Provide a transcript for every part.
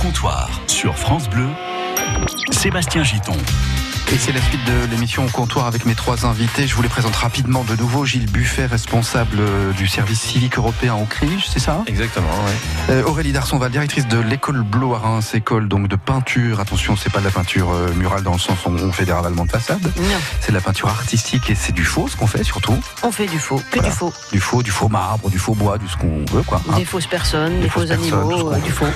comptoir sur France Bleu, Sébastien Giton. Et c'est la suite de l'émission au comptoir avec mes trois invités. Je vous les présente rapidement de nouveau. Gilles Buffet, responsable euh, du service civique européen au CRIJ, c'est ça Exactement, oui. Euh, Aurélie Darsonval, directrice de l'école Bleu à Reims, école donc de peinture. Attention, c'est pas de la peinture euh, murale dans le sens où on fait des ravalements de façade. Non, C'est de la peinture artistique et c'est du faux ce qu'on fait surtout. on fait du faux, que Voilà. du faux. Du faux, du faux marbre, du faux bois, du ce qu'on veut quoi. hein. Des fausses personnes, des, faux fausses ce animaux, euh, du faux.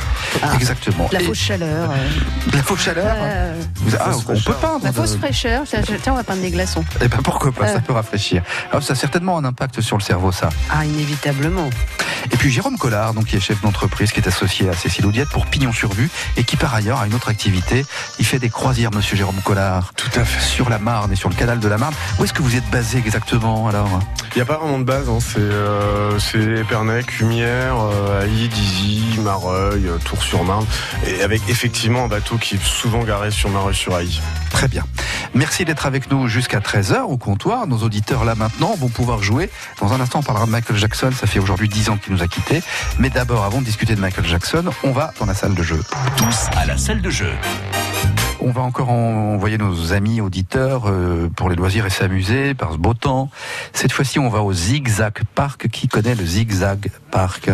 Ah, Exactement. La Et fausse chaleur. euh, de la fausse chaleur. euh, Vous- ah, fausse on peut peindre. Fausse fraîcheur. Tiens, Tiens, on va peindre des glaçons. Eh ben pourquoi pas, ça Euh. peut rafraîchir. Alors, ça a certainement un impact sur le cerveau, ça. Ah, inévitablement. Et puis Jérôme Collard, donc, qui est chef d'entreprise, qui est associé à Cécile Audiette pour Pignon sur Vue et qui par ailleurs a une autre activité. Il fait des croisières, monsieur Jérôme Collard. Tout à fait. Sur la Marne et sur le canal de la Marne. Où est-ce que vous êtes basé exactement alors? Il n'y a pas vraiment de base, hein. c'est euh, Épernay, Cumière, euh, Haï, Dizy, Mareuil, euh, Tours-sur-Marne, et avec effectivement un bateau qui est souvent garé sur Mareuil-sur-Haï. Très bien. Merci d'être avec nous jusqu'à 13h au comptoir. Nos auditeurs là maintenant vont pouvoir jouer. Dans un instant, on parlera de Michael Jackson. Ça fait aujourd'hui 10 ans qu'il nous a quittés. Mais d'abord, avant de discuter de Michael Jackson, on va dans la salle de jeu. Tous à la salle de jeu. On va encore en- envoyer nos amis auditeurs euh, pour les loisirs et s'amuser par ce beau temps. Cette fois-ci, on va au Zigzag Park. Qui connaît le Zigzag Park?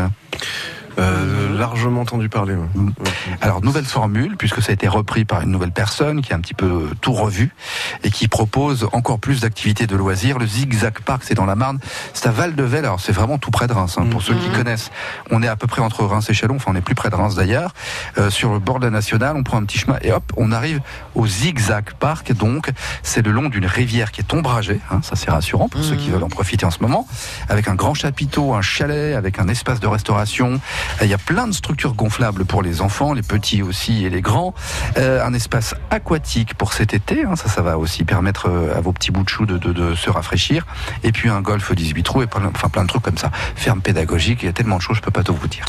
Euh, largement entendu parler. ouais. Mm. Alors, nouvelle formule, puisque ça a été repris par une nouvelle personne qui a un petit peu tout revu et qui propose encore plus d'activités de loisirs. Le Zigzag Park, c'est dans la Marne. C'est à Val-de-Velle. Alors, c'est vraiment tout près de Reims. hein, pour ceux qui connaissent, on est à peu près entre Reims et Chalon. Enfin, on est plus près de Reims d'ailleurs. Euh, sur le bord de la nationale, on prend un petit chemin et hop, on arrive au Zigzag Park. Donc, c'est le long d'une rivière qui est ombragée. hein, ça, c'est rassurant pour ceux qui veulent en profiter en ce moment. Avec un grand chapiteau, un chalet, avec un espace de restauration. Il y a plein de structures gonflables pour les enfants, les petits aussi et les grands. Euh, un espace aquatique pour cet été, hein, ça, ça va aussi permettre euh, à vos petits bouts de chou de, de- de se rafraîchir. Et puis un golf 18 trous et plein, enfin plein de trucs comme ça. Ferme pédagogique, il y a tellement de choses, je peux pas tout vous dire.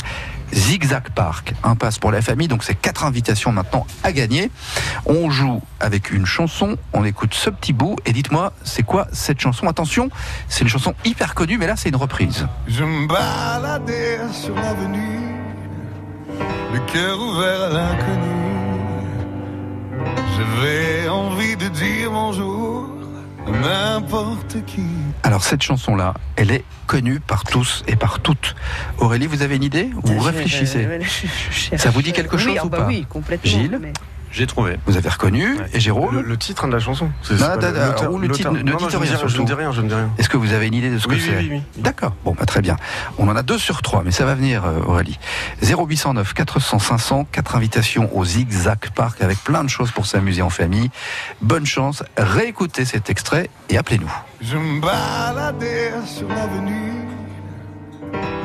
Zigzag Park, un passe pour la famille, donc c'est quatre invitations maintenant à gagner. On joue avec une chanson, on écoute ce petit bout et dites-moi c'est quoi cette chanson? Attention, c'est une chanson hyper connue, mais là c'est une reprise. Je me baladais sur l'avenue, le cœur ouvert à l'inconnu. J'avais envie de dire bonjour n'importe qui. Alors cette chanson-là, elle est connue par tous et par toutes. Aurélie, vous avez une idée? Ou vous Je- réfléchissez je- je- je cherche. Ça vous dit quelque Oui, chose ah ou bah pas? Oui, complètement. Gilles? mais- J'ai trouvé. Vous avez reconnu Ouais. Et Jérôme Le, le titre de la chanson Non, da- le- ou le titre, ne Non, dites non, je rien, ne dis- Je ne surtout. dis rien, je ne dis rien. Est-ce que vous avez une idée de ce Oui, que oui, c'est oui, oui. D'accord, bon, bah, très bien. On en a deux sur trois, mais ça va venir, euh, Aurélie. 0809 400 500, quatre invitations au Zigzag Park avec plein de choses pour s'amuser en famille. Bonne chance, réécoutez cet extrait et appelez-nous. Je me baladais sur l'avenue,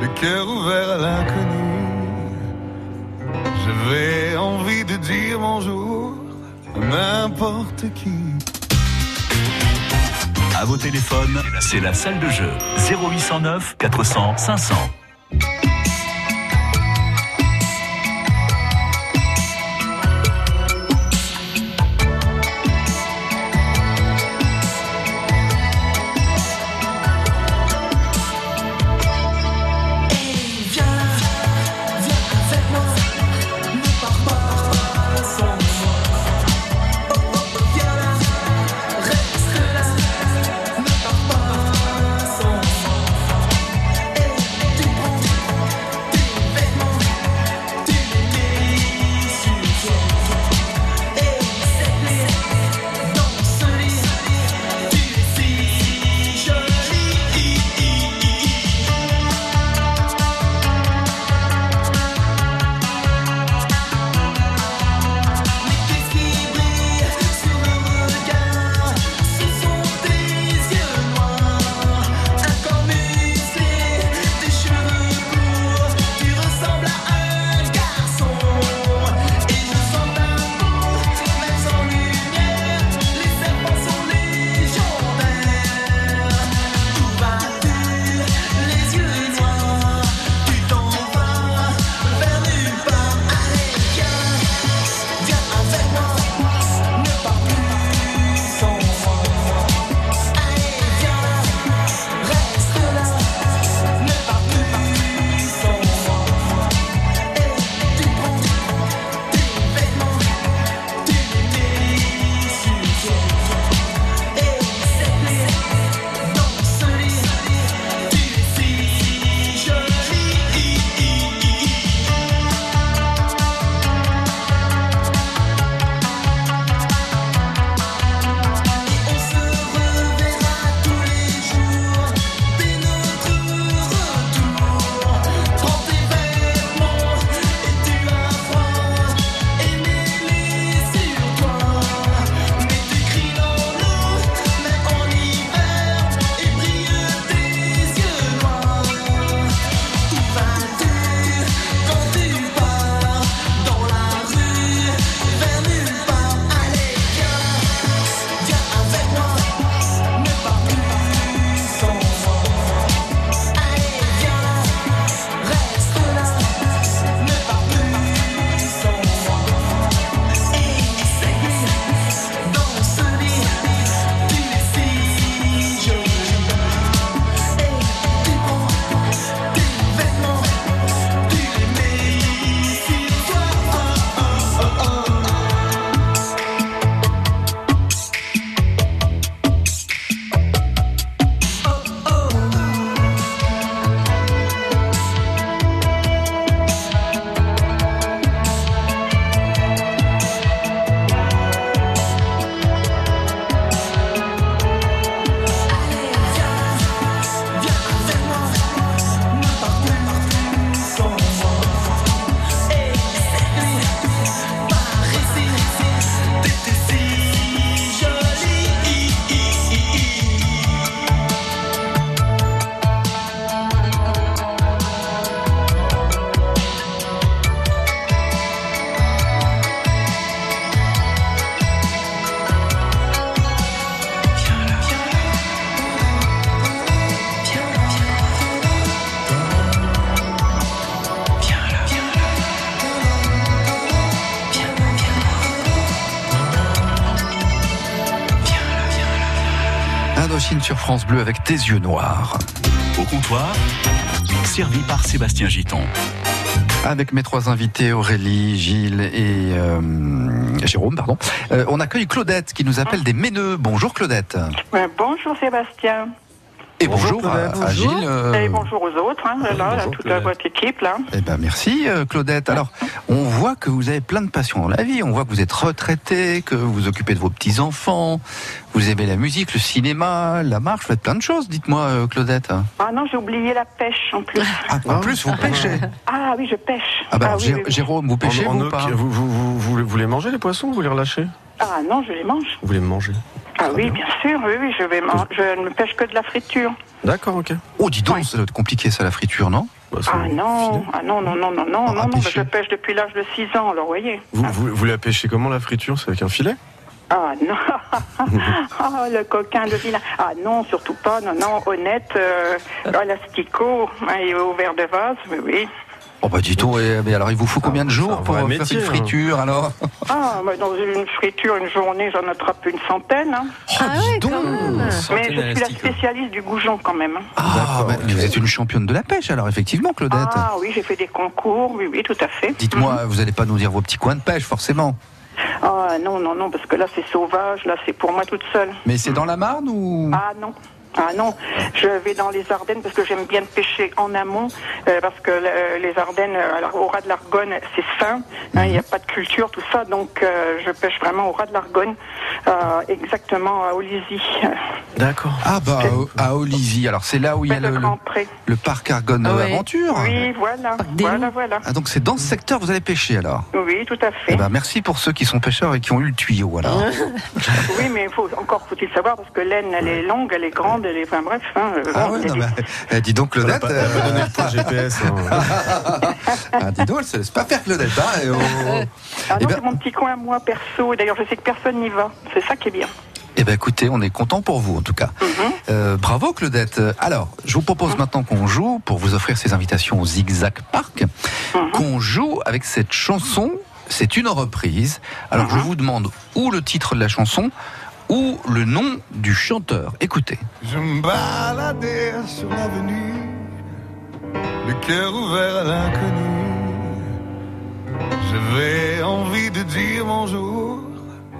le cœur ouvert à l'inconnu. J'avais envie de dire bonjour à n'importe qui. À vos téléphones, c'est la salle de jeu. 0809 400 500. Indochine sur France Bleu avec tes yeux noirs. Au comptoir, servi par Sébastien Giton. Avec mes trois invités, Aurélie, Gilles et euh, Jérôme, pardon. Euh, on accueille Claudette qui nous appelle des Méneux. Bonjour Claudette. Bonjour Sébastien. Et Bonjour, bonjour, à, Gilles. euh, Et bonjour aux autres, hein, là, là, bonjour, toute Claudette. votre équipe là. Eh ben merci euh, Claudette. Alors, on voit que vous avez plein de passions dans la vie. On voit que vous êtes retraité, que vous vous occupez de vos petits enfants. Vous aimez la musique, le cinéma, la marche. Vous faites plein de choses. Dites-moi, euh, Claudette. Ah non, j'ai oublié la pêche en plus. Ah, en plus, vous pêchez. Ah oui, je pêche. Ah bah, oui, Jé- oui, oui. Jérôme, vous pêchez En- en vous pas vous, vous, vous, vous, vous les mangez les poissons ou vous les relâchez? Ah non, je les mange. Vous les mangez Ah oui, bien sûr, oui, oui, je vais je ne pêche que de la friture. D'accord, ok. Oh, dis donc, Ouais. ça doit être compliqué ça, la friture, non? Bah, c'est- Ah non, ah non, non, non, non, non, Ah, non, bah, je pêche depuis l'âge de 6 ans, alors voyez. Vous, vous, vous la pêchez comment la friture? C'est avec un filet? Ah non, ah le coquin, le vilain. Ah non, surtout pas, non, non, honnête, euh, à l'asticot hein, et au verre de vase, oui, oui. Oh bah dis donc, eh, mais alors il vous faut combien de jours pour faire métier, une hein. friture alors Ah, bah, dans une friture, une journée, j'en attrape une centaine. hein. Oh, Ah ouais, donc. Mais je suis la spécialiste du goujon quand même. hein. Ah, bah, vous êtes une championne de la pêche alors effectivement Claudette. Ah oui, j'ai fait des concours, oui, oui, tout à fait. Dites-moi, vous n'allez pas nous dire vos petits coins de pêche forcément. Ah non, non, non, parce que là c'est sauvage, là c'est pour moi toute seule. Mais c'est dans la Marne ou Ah non. Ah non, je vais dans les Ardennes parce que j'aime bien pêcher en amont, euh, parce que le- les Ardennes, euh, alors, au ras de l'Argonne, c'est fin, hein, il n'y a pas de culture, tout ça, donc euh, je pêche vraiment au ras de l'Argonne, euh, exactement à Olizy, D'accord. Ah bah à- à Olivier. Alors c'est là où il y a le, le- parc Argonne Ah ouais. Aventure. Oui, voilà, voilà, voilà. Ah donc c'est dans ce secteur que vous allez pêcher alors? Oui, tout à fait. Eh ben merci pour ceux qui sont pêcheurs et qui ont eu le tuyau alors. Oui, mais faut, encore faut-il savoir, parce que l'aine, elle est longue, elle est grande, enfin bref. Hein, euh, Ah bon, ouais, non, mais, eh, dis donc Claudette. elle va euh, donner le point GPS. hein. ah, dis donc, elle se laisse pas faire Claudette. Hein, et. Ah Eh non, ben- c'est mon petit coin, moi, perso. D'ailleurs, je sais que personne n'y va. C'est ça qui est bien. Eh ben écoutez, on est content pour vous en tout cas. Mhm. Euh, bravo Claudette. Alors, je vous propose maintenant qu'on joue pour vous offrir ces invitations au Zigzag Park, Mhm. qu'on joue avec cette chanson. C'est une reprise. Alors, je vous demande ou le titre de la chanson ou le nom du chanteur. Écoutez. Je me baladais sur l'avenue, le cœur ouvert à l'inconnu. J'avais envie de dire bonjour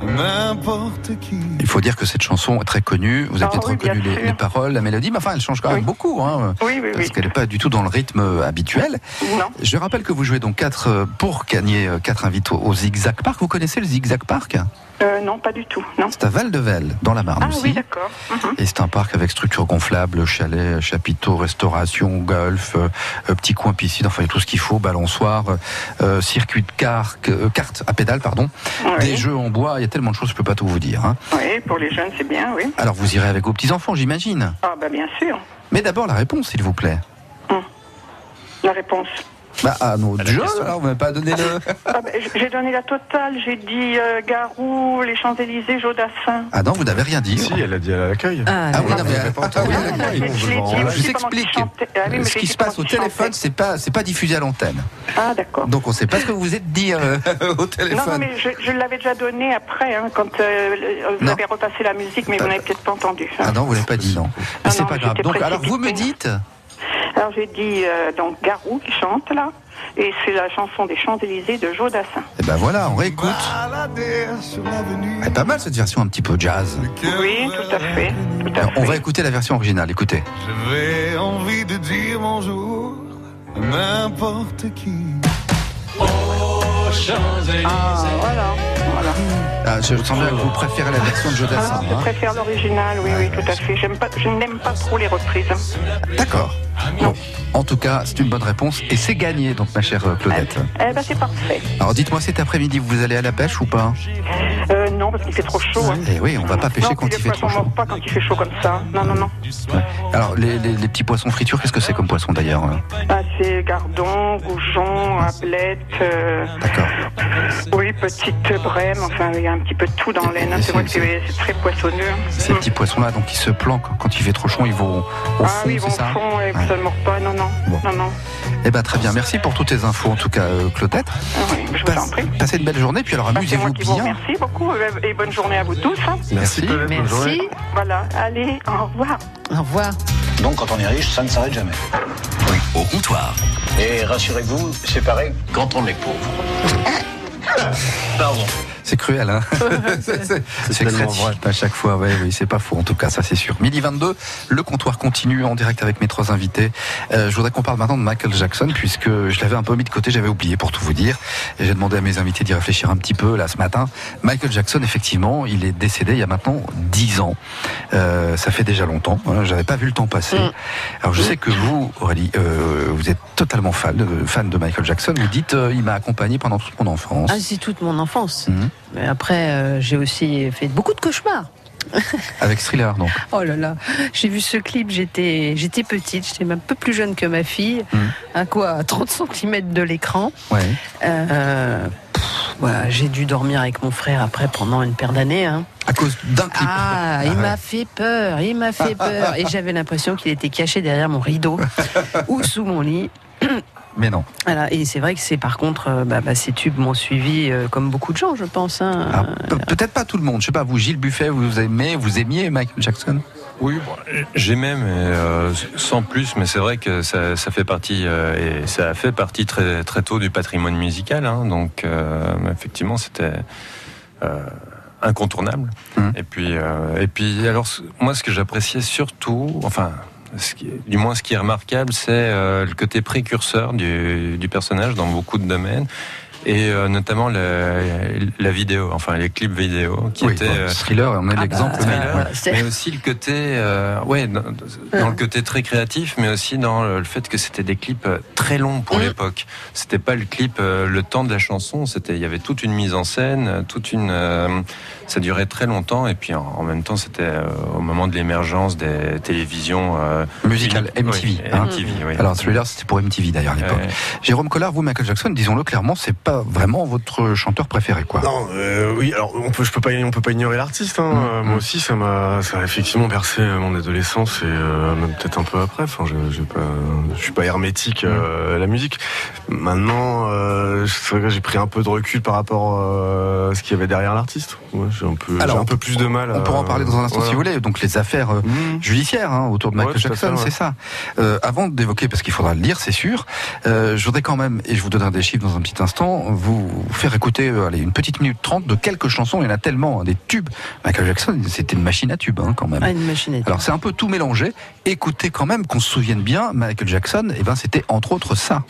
à n'importe qui. Il faut dire que cette chanson est très connue. Vous avez Ah peut-être oui, reconnu les, paroles, la mélodie, mais enfin, elle change quand même Oui. beaucoup. Hein, Oui, oui, parce oui. qu'elle n'est pas du tout dans le rythme habituel. Non. Je rappelle que vous jouez donc quatre euh, pour gagner euh, quatre invités au Zigzag Park. Vous connaissez le Zigzag Park? Euh, non, pas du tout. Non. C'est à Val-de-Velle, dans la Marne Ah aussi. oui, d'accord. Mhm. Et c'est un parc avec structure gonflable, chalet, chapiteau, restauration, golf, euh, euh, petit coin piscine, enfin tout ce qu'il faut, balançoire, euh, circuit de car, euh, carte à pédale, pardon, Oui. des jeux en bois, il y a tellement de choses, je peux pas tout vous dire. hein. Oui, pour les jeunes, c'est bien, oui. Alors vous irez avec vos petits-enfants, j'imagine. Ah, bah, bien sûr. Mais d'abord la réponse, s'il vous plaît. La réponse. Bah, à nos la jeunes, question. alors, vous m'avez pas donné le... Ah, bah, j'ai donné la totale. J'ai dit euh, Garou, les Champs-Élysées, Jodassin. Ah non, vous n'avez rien dit. Si, elle a dit à l'accueil. Ah, Ah oui, non, mais, Vous avez pas ah, entendu. Ah, je- vous qu'il explique. Ah Ce qui se passe au téléphone, c'est pas, c'est pas diffusé à l'antenne. Ah, d'accord. Donc on sait pas ce que vous vous êtes dit euh, au Non, téléphone. non, mais je, je l'avais déjà donné après, hein, quand euh, vous Non. avez repassé la musique, mais vous n'avez peut-être pas entendu. hein. Ah non, vous l'avez pas dit, non. Mais Ah c'est non, pas grave. Donc, alors vous me dites. Alors j'ai dit euh, donc Garou qui chante là, et c'est la chanson des Champs-Élysées de Jodassin. Eh ben voilà, on réécoute. Elle est pas mal cette version un petit peu jazz. Oui, tout à fait. Tout à Alors, on va écouter la version originale. Écoutez. J'avais envie de dire bonjour à n'importe qui. Ah, voilà. voilà. Ah, je sens bien que vous préférez la version de Ah, Jodassin. je hein. préfère l'original, oui, oui, tout à fait. Pas, je n'aime pas trop les reprises. D'accord. Bon, en tout cas, c'est une bonne réponse et c'est gagné, donc ma chère euh, Claudette. Eh ben c'est parfait. Alors dites-moi cet après-midi, vous allez à la pêche ou pas? Euh, non, parce qu'il fait trop chaud. Hein. Eh oui, on va pas pêcher non, quand il fait trop chaud. pas quand il fait chaud comme ça. Non, non, non. Ouais. Alors les, les- les petits poissons friture, qu'est-ce que c'est comme poisson d'ailleurs euh Ah, c'est gardon, goujon, ablette, euh, D'accord. Oui, petite brème, enfin, il y a un petit peu de tout dans l'aine. hein. Et C'est vrai que c'est- très poissonneux. Ces petits poissons-là, donc, ils se planquent quand il fait trop chaud, ils vont au Ah fond, oui, ils vont au fond et Ouais. ça ne mord pas, non, non. Bon. Non, non. Eh ben, très bien. Merci pour toutes tes infos, en tout cas, euh, Claudette. Ah oui, je vous en prie. Passez une belle journée, puis alors Bah, amusez-vous bien. remercie beaucoup et bonne journée à vous tous. Merci. Merci. Voilà, allez, au revoir. Au revoir. Donc quand on est riche, ça ne s'arrête jamais. Au comptoir. Et rassurez-vous, c'est pareil quand on est pauvre. Pardon. C'est cruel, hein C'est vrai. à chaque fois. Ouais, oui, c'est pas faux. En tout cas, ça c'est sûr. Midi 22, le comptoir continue en direct avec mes trois invités. Euh, je voudrais qu'on parle maintenant de Michael Jackson puisque je l'avais un peu mis de côté, j'avais oublié pour tout vous dire. Et j'ai demandé à mes invités d'y réfléchir un petit peu là ce matin. Michael Jackson, effectivement, il est décédé il y a maintenant 10 ans. Euh, ça fait déjà longtemps. Hein, J'avais pas vu le temps passer. Mm. Alors je sais que vous, Aurélie, euh, vous êtes totalement fan de, fan de Michael Jackson. Vous dites, euh, il m'a accompagné pendant toute mon enfance. Ah, c'est toute mon enfance. Mhm. Mais après, euh, j'ai aussi fait beaucoup de cauchemars. Avec Thriller, donc. Oh là là, j'ai vu ce clip, j'étais j'étais petite, j'étais un peu plus jeune que ma fille, Mhm. à quoi à 30 cm de l'écran. Ouais. Euh, pff, voilà, j'ai dû dormir avec mon frère après pendant une paire d'années. hein. À cause d'un clip. Ah, il ouais. m'a fait peur, il m'a fait peur. Et j'avais l'impression qu'il était caché derrière mon rideau ou sous mon lit. Mais non. Voilà, et c'est vrai que c'est par contre, euh, bah, bah, ces tubes m'ont suivi euh, comme beaucoup de gens, je pense. hein. Pe- Peut-être pas tout le monde. Je sais pas, vous, Gilles Buffet, vous aimez, vous aimiez Michael Jackson? Oui, bon, j'aimais, mais euh, sans plus. Mais c'est vrai que ça, ça fait partie euh, et ça a fait partie très très tôt du patrimoine musical. hein. donc euh, effectivement, c'était euh, incontournable. Mhm. Et puis euh, et puis alors moi, ce que j'appréciais surtout, enfin. Du moins, ce qui est remarquable, c'est euh, le côté précurseur du personnage dans beaucoup de domaines, et euh, notamment la, la vidéo, enfin les clips vidéo, qui Oui, étaient bon, euh, Thriller, on est Ah l'exemple bah, euh, ouais. c'est- mais aussi le côté, euh, ouais, dans, dans le côté très créatif, mais aussi dans le fait que c'était des clips euh, très longs pour Mm. l'époque. C'était pas le clip euh, le temps de la chanson, c'était, il y avait toute une mise en scène, euh, toute une, euh, ça durait très longtemps, et puis en, en même temps, c'était euh, au moment de l'émergence des télévisions euh, Musical, uniques. MTV. Oui, hein. MTV, oui. Alors Thriller, c'était pour MTV d'ailleurs à l'époque. Ouais. Jérôme Collard, vous, Michael Jackson, disons-le clairement, c'est pas vraiment votre chanteur préféré, quoi. Non, euh, oui, alors on peut, je peux pas, on peut pas ignorer l'artiste. Hein. Mm, Euh, mm. Moi aussi, ça m'a, ça a effectivement bercé euh, mon adolescence et euh, même peut-être un peu après. Enfin, je, pas, je suis pas hermétique euh, à la musique. Maintenant, c'est vrai que j'ai pris un peu de recul par rapport à ce qu'il y avait derrière l'artiste. Ouais, j'ai un peu, Alors, un peu plus de mal. On pourra en parler dans un instant voilà. si vous voulez. Donc les affaires Mm. judiciaires hein, autour de Michael Jackson, ouais. c'est ça. Avant d'évoquer, parce qu'il faudra le lire, c'est sûr, je voudrais quand même, et je vous donnerai des chiffres dans un petit instant, vous faire écouter euh, allez, une petite minute trente de quelques chansons. Il y en a tellement, hein, des tubes. Michael Jackson, c'était une machine à tubes hein, quand même. Ah, une machinette. Alors c'est un peu tout mélangé. Écoutez quand même qu'on se souvienne bien, Michael Jackson, et ben c'était entre autres ça.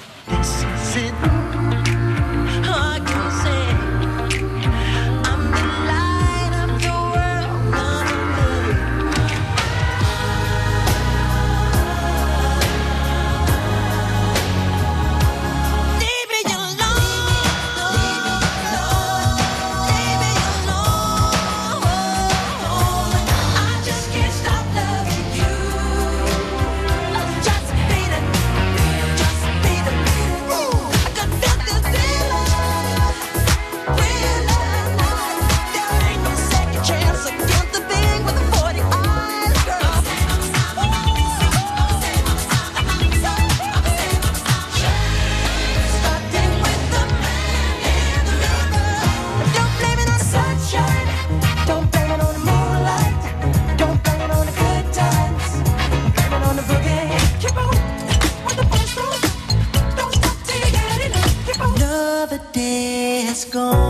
gone.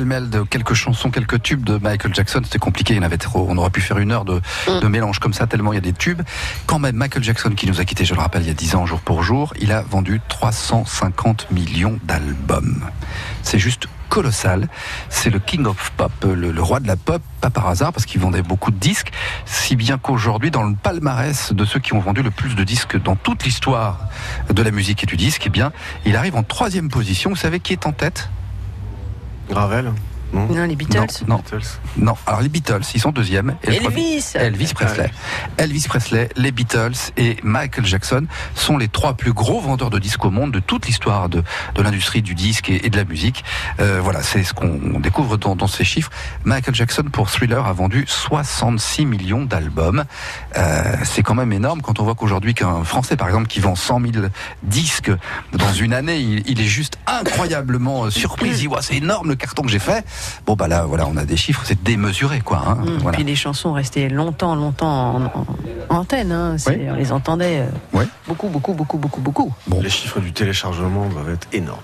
Pêle-mêle de quelques chansons, quelques tubes de Michael Jackson. C'était compliqué, il y en avait trop. On aurait pu faire une heure de, de mélange comme ça, tellement il y a des tubes. Quand même, Michael Jackson, qui nous a quittés, je le rappelle, il y a 10 ans, jour pour jour, il a vendu 350 millions d'albums. C'est juste colossal. C'est le King of Pop, le, le roi de la pop, pas par hasard, parce qu'il vendait beaucoup de disques, si bien qu'aujourd'hui, dans le palmarès de ceux qui ont vendu le plus de disques dans toute l'histoire de la musique et du disque, eh bien, il arrive en troisième position. Vous savez qui est en tête? Gravel Non Non, les Beatles. Non, non, Beatles non. Alors les Beatles, ils sont deuxièmes. Et Elvis. Elvis Presley. Elvis Presley, les Beatles et Michael Jackson sont les trois plus gros vendeurs de disques au monde de toute l'histoire de, de l'industrie du disque et, et de la musique. Euh, voilà, c'est ce qu'on découvre dans, dans ces chiffres. Michael Jackson pour Thriller a vendu 66 millions d'albums. Euh, c'est quand même énorme quand on voit qu'aujourd'hui qu'un Français par exemple qui vend 100 000 disques dans une année, il, il est juste incroyablement surpris. Il dit Ouais, c'est énorme le carton que j'ai fait. Bon bah là voilà, on a des chiffres, c'est démesuré quoi. hein. Hum, Voilà. Puis les chansons restaient longtemps, longtemps en, en- en antenne. hein. Oui. On les entendait euh, beaucoup, beaucoup, beaucoup, beaucoup, beaucoup. Bon. Les chiffres du téléchargement doivent être énormes.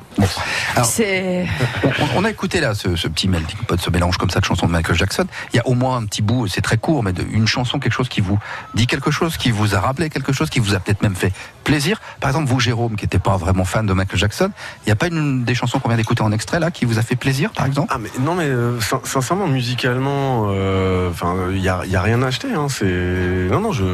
Alors- C'est On, on a écouté là ce, ce petit melting pot, ce mélange comme ça de chansons de Michael Jackson. Il y a au moins un petit bout, c'est très court, mais de, une chanson, quelque chose qui vous dit quelque chose, qui vous a rappelé quelque chose, qui vous a peut-être même fait plaisir. Par exemple, vous, Jérôme, qui n'était pas vraiment fan de Michael Jackson, il n'y a pas une des chansons qu'on vient d'écouter en extrait là qui vous a fait plaisir, par exemple? Ah mais non mais euh, sin- sincèrement musicalement euh, enfin il y a, y a rien à acheter hein, c'est non non je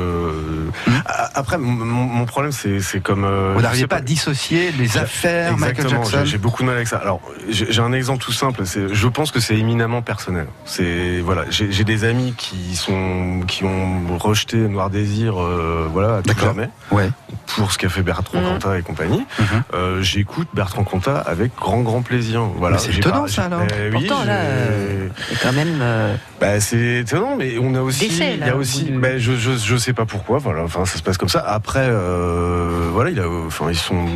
A- après mon, problème c'est c'est comme euh, Vous n'arrivez pas à dissocier les affaires Michael Exactement, Jackson j'ai- beaucoup de mal avec ça. Alors, j'ai j'ai un exemple tout simple. C'est, je pense que c'est éminemment personnel. C'est voilà, j'ai j'ai des amis qui sont qui ont rejeté Noir Désir, euh, voilà, à tout D'accord. jamais Ouais. pour ce qu'a fait Bertrand Mhm. Cantat et compagnie. Euh, J'écoute Bertrand Cantat avec grand grand plaisir. Voilà. C'est J'ai étonnant, pas- ça, alors. Eh oui, Pourtant, là, euh, c'est quand même. euh, bah, c'est étonnant, mais on a aussi, il là, y a au aussi, du- bah, je, je, je sais pas pourquoi, voilà, enfin, ça se passe comme ça. Après, euh, voilà, il a, enfin, ils sont,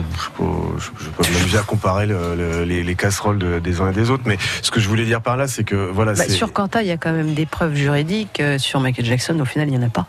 je sais pas, je, m'amuser à comparer le- le- les, les casseroles de- des uns et des autres, mais ce que je voulais dire par là, c'est que, voilà, bah, sur Quanta, il y a quand même des preuves juridiques. euh, sur Michael Jackson, au final, il n'y en a pas.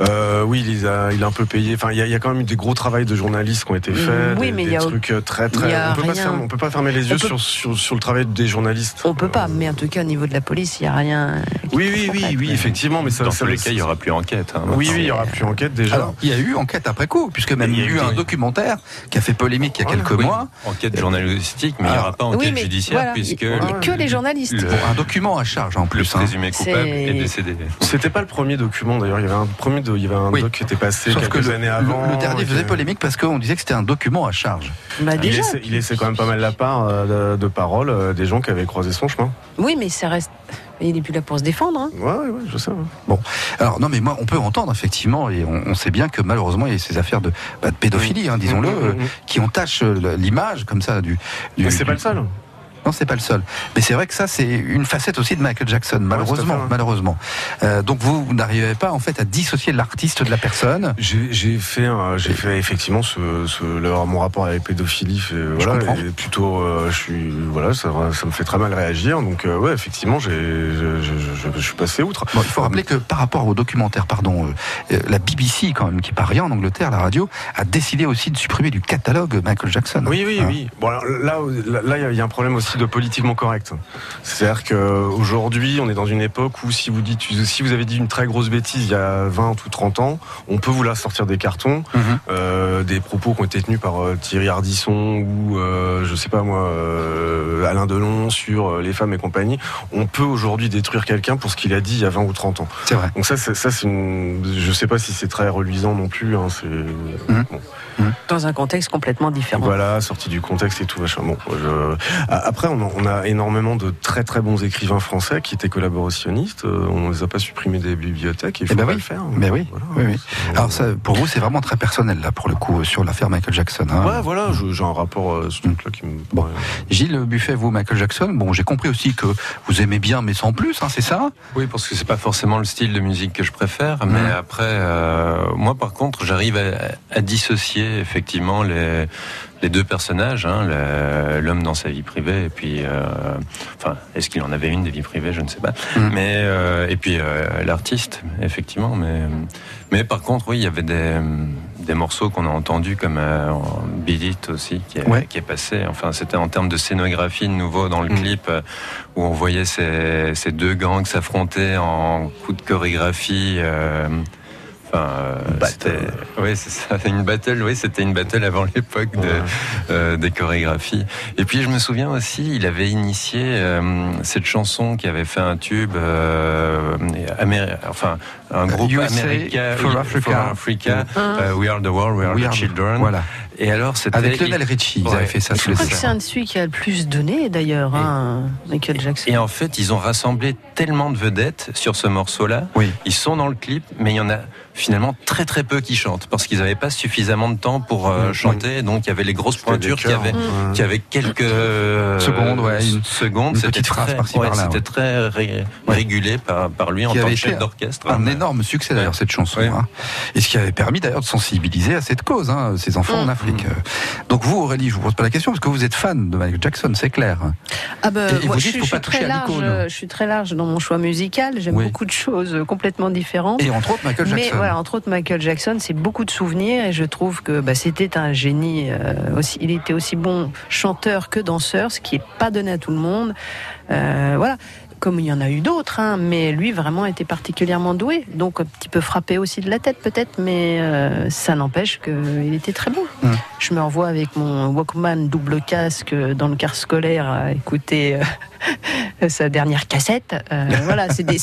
Euh, oui, il a, il a un peu payé, enfin, il y a, il y a quand même eu des gros travails de journalistes qui ont été faits, Oui, des, mais il y a- trucs euh, très, y très, a on peut, pas fermer, on peut pas fermer les yeux peut- sur, sur, sur le travail des journalistes. On peut pas, Euh, mais en tout cas, au niveau de la police, il n'y a rien. Oui, oui, oui, oui, effectivement, mais ça, Dans ça tous les cas, il n'y aura plus enquête. hein, Oui, oui, il y aura plus enquête déjà. Alors, il y a eu enquête après coup, puisque même Il y y a eu eu un documentaire qui a fait polémique il y a quelques Oui, mois. enquête journalistique, mais il n'y aura pas enquête judiciaire puisque que les journalistes. Un document à charge en plus. hein. présumé coupable est décédé. C'était pas le premier document d'ailleurs. Il y avait un premier, de- il y avait un Oui. doc qui était passé Sauf que quelques le, années avant. le dernier faisait que- polémique parce qu'on disait que c'était un document à charge. Bah, Il laissait, il laissait quand même pas mal la part euh, de, de parole euh, des gens qui avaient croisé son chemin. Oui, mais ça reste. Il n'est plus là pour se défendre. hein. Ouais, je sais. ouais. Alors non, mais moi, on peut entendre effectivement, et on, on sait bien que malheureusement, il y a ces affaires de, bah, de pédophilie, hein, disons-le, Mm, mm, euh, mm. qui entachent euh, l'image comme ça du. du Mais c'est du- pas le seul. Non, c'est pas le seul. Mais c'est vrai que ça, c'est une facette aussi de Michael Jackson, malheureusement, ouais. malheureusement. Euh, donc vous, vous n'arrivez pas en fait à dissocier l'artiste de la personne. J'ai fait, j'ai fait effectivement ce, mon rapport avec pédophilie. fait, voilà, plutôt, euh, je suis, voilà, ça, ça me fait très mal réagir. Donc euh, ouais, effectivement, j'ai, je, suis passé outre. Bon, il faut rappeler que par rapport au documentaire, pardon, euh, la BBC quand même, qui part rien en Angleterre, la radio, a décidé aussi de supprimer du catalogue Michael Jackson. Oui, oui, Hein. oui. Bon, alors, là, là, il y y, a un problème aussi de politiquement correct. C'est-à-dire qu'aujourd'hui, on est dans une époque où si vous dites, si vous avez dit une très grosse bêtise il y a 20 ou 30 ans, on peut vous la sortir des cartons, Mhm. euh, des propos qui ont été tenus par euh, Thierry Ardisson ou, euh, je sais pas moi, euh, Alain Delon sur les femmes et compagnie. On peut aujourd'hui détruire quelqu'un pour ce qu'il a dit il y a 20 ou 30 ans. C'est vrai. Donc ça, ça, c'est une, je sais pas si c'est très reluisant non plus. Hein, c'est, Mhm. bon. Dans un contexte complètement différent. Voilà, sorti du contexte et tout machin. Bon, je... A- Après, on a, on a énormément de très très bons écrivains français qui étaient collaborationnistes. Euh, On les a pas supprimés des bibliothèques. Il faut Eh ben pas oui. le faire. Mais oui, Voilà. oui, oui. C'est- Alors ça, pour vous, c'est vraiment très personnel là, pour le coup, sur l'affaire Michael Jackson. hein. Ouais, voilà, j'ai un rapport euh, ce truc-là qui me. Bon. Gilles Buffet, vous, Michael Jackson, bon, j'ai compris aussi que vous aimez bien, mais sans plus, hein, c'est ça? Oui, parce que c'est pas forcément le style de musique que je préfère, mais Mhm. après, euh, moi par contre, j'arrive à, à dissocier effectivement les, les deux personnages, hein, l'homme dans sa vie privée, et puis, euh, enfin, est-ce qu'il en avait une des vies privées, je ne sais pas, Mhm. mais euh, et puis euh, l'artiste, effectivement, mais mais par contre, oui, il y avait des des morceaux qu'on a entendus comme euh, Beat It aussi qui est, Ouais. qui est passé. Enfin, c'était en termes de scénographie de nouveau dans le Mm. clip euh, où on voyait ces, ces deux gangs s'affronter en coup de chorégraphie. Euh, Enfin, euh, c'était, oui, c'est ça, une battle. Oui, c'était une battle avant l'époque de, euh, des chorégraphies. Et puis je me souviens aussi, il avait initié euh, cette chanson qui avait fait un tube, euh, améri- enfin un groupe USA américain, for Africa. Africa, euh, We Are the World, We Are We the are the- Children. Voilà. Et alors c'était Avec Lionel Richie, ils Ouais. avaient fait ça Je crois que c'est un de celui qui a le plus donné d'ailleurs, hein, Michael Jackson. Et en fait, ils ont rassemblé tellement de vedettes sur ce morceau-là. Oui. Ils sont dans le clip, mais il y en a finalement très très peu qui chantent parce qu'ils n'avaient pas suffisamment de temps pour euh, Mm. chanter. Donc il y avait les grosses pointures qui chœurs, avaient, hein. qui avaient quelques euh, Secondes, ouais, une- secondes. une petite phrase par-ci, ouais, par-là, C'était ouais. très ré- Ouais. régulé par, par lui en Qui tant que chef d'orchestre. Un énorme succès d'ailleurs cette chanson, hein. et ce qui avait permis d'ailleurs de sensibiliser à cette cause, hein, ces enfants en Mm. Afrique. Donc vous Aurélie, je vous pose pas la question parce que vous êtes fan de Michael Jackson, c'est clair. Ah ben, et moi, je, dites, je suis très large. l'icône. euh, Je suis très large dans mon choix musical. J'aime Oui. beaucoup de choses euh, complètement différentes. Et entre autres Michael Mais Jackson. voilà, entre autres Michael Jackson, c'est beaucoup de souvenirs et je trouve que bah, c'était un génie. euh, aussi, il était aussi bon chanteur que danseur, ce qui est pas donné à tout le monde. Euh, voilà. Comme il y en a eu d'autres, hein, mais lui vraiment était particulièrement doué, donc un petit peu frappé aussi de la tête peut-être, mais euh, ça n'empêche qu'il était très bon. Mm. Je me revois avec mon Walkman double casque dans le car scolaire à écouter euh, sa dernière cassette. Euh, voilà, c'est des,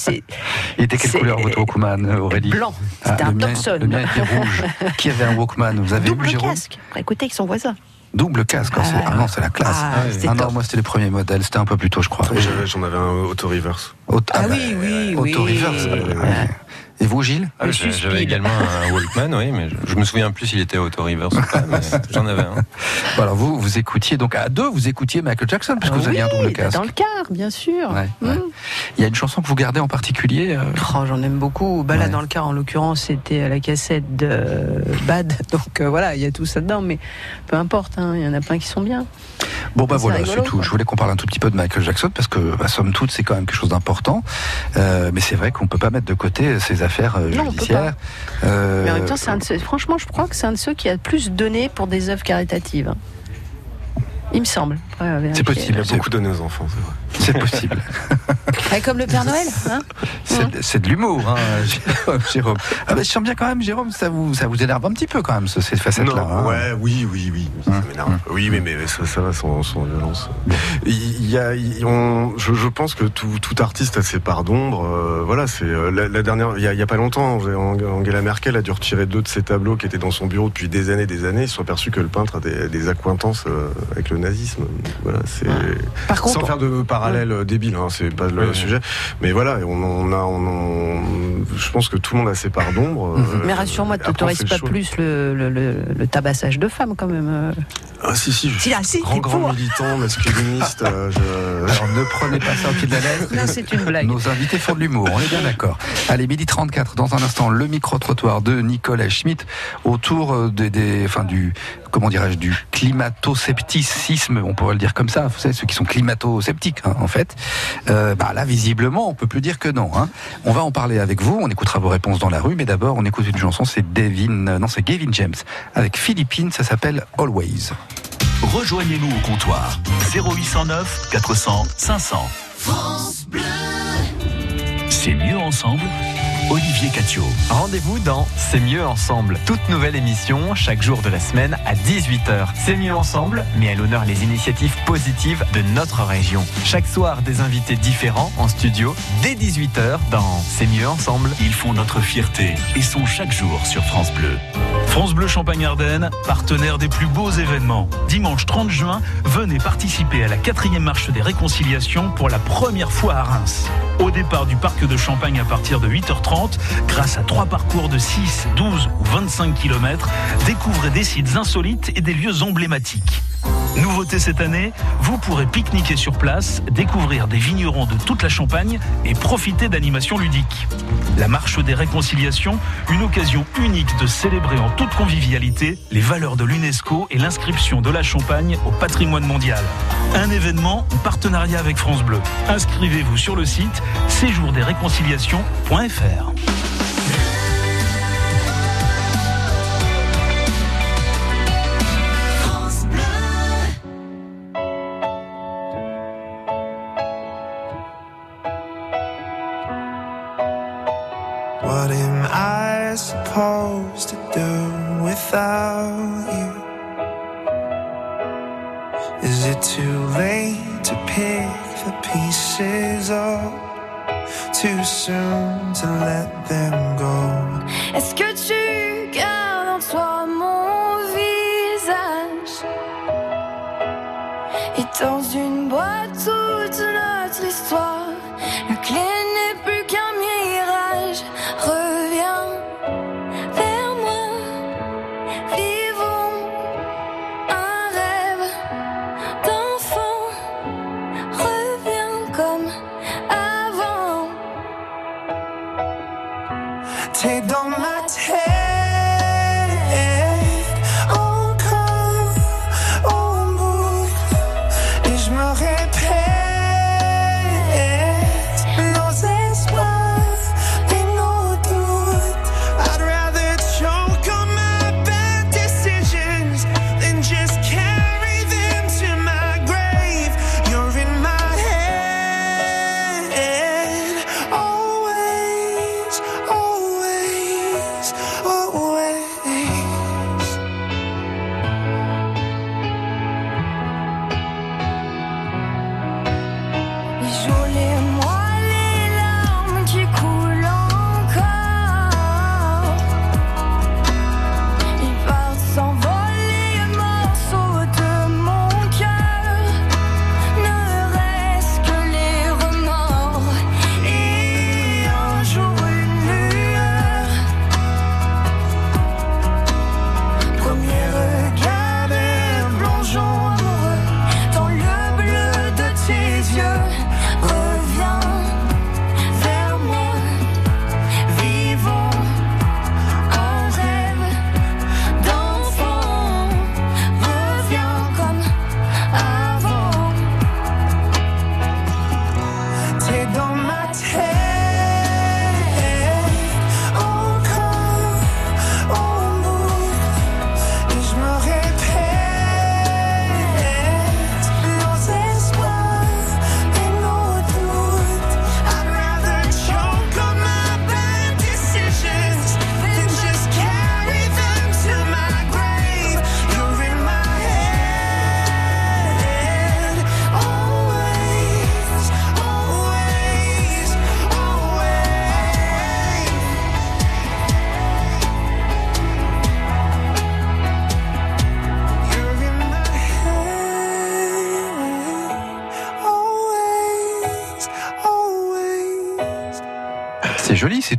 Il était quelle couleur votre Walkman, Aurélie blanc. Ah, C'était un Thompson. Le mien était rouge. Qui avait un Walkman? Vous avez Double eu casque. Écoutez avec son voisin. Double casque. ah, c'est- Ah. Ah non, c'est la classe. Ah, Ah non, moi c'était les premiers modèles, c'était un peu plus tôt, je crois. J'en avais un auto-reverse. Auto- Ah bah, oui, oui, Auto oui. Et vous, Gilles Ah. J'avais également un Walkman, oui, mais je, je me souviens plus s'il était auto-reverse ou pas, mais j'en avais un. Bon, Alors vous, vous écoutiez donc à deux, vous écoutiez Michael Jackson puisque vous aviez un double Oui, casque. Dans le car, bien sûr. Ouais, Mm. ouais. Il y a une chanson que vous gardez en particulier euh, Oh, J'en aime beaucoup. Bah, là, Ouais. dans le car, en l'occurrence, c'était la cassette de euh, Bad. Donc euh, voilà, il y a tout ça dedans. Mais peu importe, hein, il y en a plein qui sont bien. Bon bah voilà, c'est tout. quoi. Je voulais qu'on parle un tout petit peu de Michael Jackson parce que, bah, somme toute, c'est quand même quelque chose d'important. Euh, mais c'est vrai qu'on peut pas mettre de côté ses affaires euh, Non, on peut. Euh, Mais en même temps, c'est un de ceux- franchement, je crois que c'est un de ceux qui a le plus donné pour des œuvres caritatives. Il me semble. C'est possible. Il a beaucoup donné aux enfants, c'est vrai. C'est possible. Ouais, comme le Père Noël. Hein C'est c'est de l'humour, hein, Jérôme-. Ah bah, je sens bien quand même, Jérôme, ça vous, ça vous énerve un petit peu quand même, ce- cette facette-là. Non, hein. ouais, oui, oui, oui. Ça Hum, m'énerve. hum. Oui, mais, mais ça, ça va sans, sans violence. Il y a, il- on- je, je pense que tout, tout artiste a ses parts d'ombre. euh, voilà, c'est euh, la, la dernière. Il y, a, pas longtemps, Ang- Angela Merkel a dû retirer deux de ses tableaux qui étaient dans son bureau depuis des années, des années. Ils se sont aperçus que le peintre a des, des accointances euh, avec le nazisme. Voilà, c'est Par sans contre, faire de parallèle euh, débile, hein, c'est pas le Ouais. sujet. Mais voilà, on, on a, on, on- je pense que tout le monde a ses parts d'ombre. euh, mais rassure-moi, tu le pas choix. plus le, le- le- le tabassage de femmes quand même. euh. Ah si si, je Si, ah, si, grand grand militant masculiniste. euh, je... Alors ne prenez pas ça au pied de la lettre. Non, c'est une blague. Nos invités font de l'humour, on est bien d'accord. Allez, midi 34, dans un instant, le micro-trottoir de Nicolas Schmitt autour des, des, enfin, du, comment dirais-je, du climato-scepticisme, on pourrait le dire comme ça. Vous savez, ceux qui sont climato-sceptiques, hein, en fait. Euh, bah, là, visiblement, on peut plus dire que non. Hein. On va en parler avec vous, on écoutera vos réponses dans la rue, mais d'abord, on écoute une chanson, c'est Devin, euh, non, c'est Gavin James, avec Philippine, ça s'appelle Always. Rejoignez-nous au comptoir 0809 400 500. C'est mieux ensemble. Olivier Catio. Rendez-vous dans C'est mieux ensemble. Toute nouvelle émission chaque jour de la semaine à 18h. C'est mieux ensemble, mais à l'honneur les initiatives positives de notre région. Chaque soir, des invités différents en studio dès 18h dans C'est mieux ensemble. Ils font notre fierté et sont chaque jour sur France Bleu. France Bleu Champagne-Ardenne, partenaire des plus beaux événements. Dimanche 30 juin, venez participer à la quatrième marche des réconciliations pour la première fois à Reims. Au départ du parc de Champagne à partir de 8h30, grâce à trois parcours de 6, 12 ou 25 km, découvrez des sites insolites et des lieux emblématiques. Nouveauté cette année, vous pourrez pique-niquer sur place, découvrir des vignerons de toute la Champagne et profiter d'animations ludiques. La marche des réconciliations, une occasion unique de célébrer en toute convivialité les valeurs de l'UNESCO et l'inscription de la Champagne au patrimoine mondial. Un événement en partenariat avec France Bleu. Inscrivez-vous sur le site séjourdesréconciliations.fr.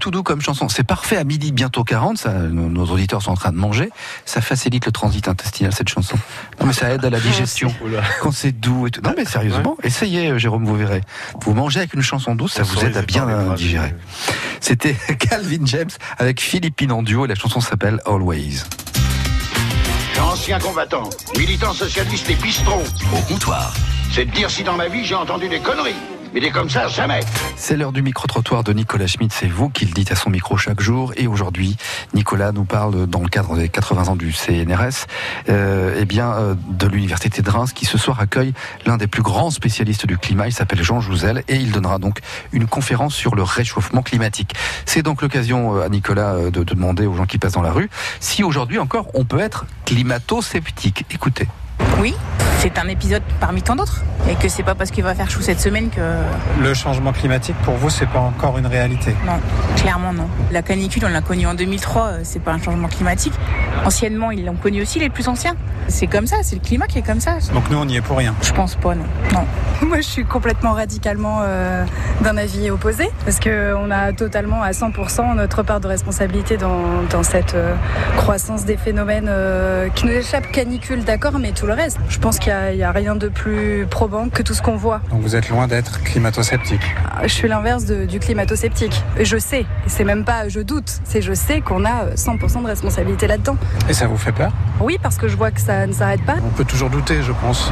tout doux comme chanson. C'est parfait à midi, bientôt 40. Ça, nos, nos auditeurs sont en train de manger. Ça facilite le transit intestinal, cette chanson. Non, mais ça aide à la digestion. Quand c'est doux et tout. Non, mais sérieusement, essayez, euh, Jérôme, vous verrez. Vous mangez avec une chanson douce, ça On vous aide à bien digérer. C'était Calvin James avec Philippine en duo et la chanson s'appelle Always. Ancien combattant, militant socialiste et bistron. Au comptoir. C'est de dire si dans ma vie j'ai entendu des conneries. C'est l'heure du micro-trottoir de Nicolas Schmitt. C'est vous qui le dites à son micro chaque jour. Et aujourd'hui, Nicolas nous parle, dans le cadre des 80 ans du CNRS, euh, eh bien, euh, de l'Université de Reims, qui ce soir accueille l'un des plus grands spécialistes du climat. Il s'appelle Jean Jouzel et il donnera donc une conférence sur le réchauffement climatique. C'est donc l'occasion euh, à Nicolas de, de demander aux gens qui passent dans la rue si aujourd'hui encore on peut être climato-sceptique. Écoutez. Oui, c'est un épisode parmi tant d'autres. Et que c'est pas parce qu'il va faire chaud cette semaine que. Le changement climatique, pour vous, c'est pas encore une réalité Non, clairement non. La canicule, on l'a connue en 2003, euh, c'est pas un changement climatique. Anciennement, ils l'ont connu aussi, les plus anciens. C'est comme ça, c'est le climat qui est comme ça. Donc nous, on n'y est pour rien. Je pense pas, non. Non. Moi, je suis complètement radicalement euh, d'un avis opposé, parce qu'on a totalement à 100% notre part de responsabilité dans, dans cette euh, croissance des phénomènes euh, qui nous échappent canicule, d'accord, mais tout le reste. Je pense qu'il n'y a, a, rien de plus probant que tout ce qu'on voit. Donc vous êtes loin d'être climato-sceptique. Je suis l'inverse du climato-sceptique. Je sais, c'est même pas je doute, c'est je sais qu'on a 100% de responsabilité là-dedans. Et ça vous fait peur? Oui, parce que je vois que ça ne s'arrête pas. On peut toujours douter, je pense.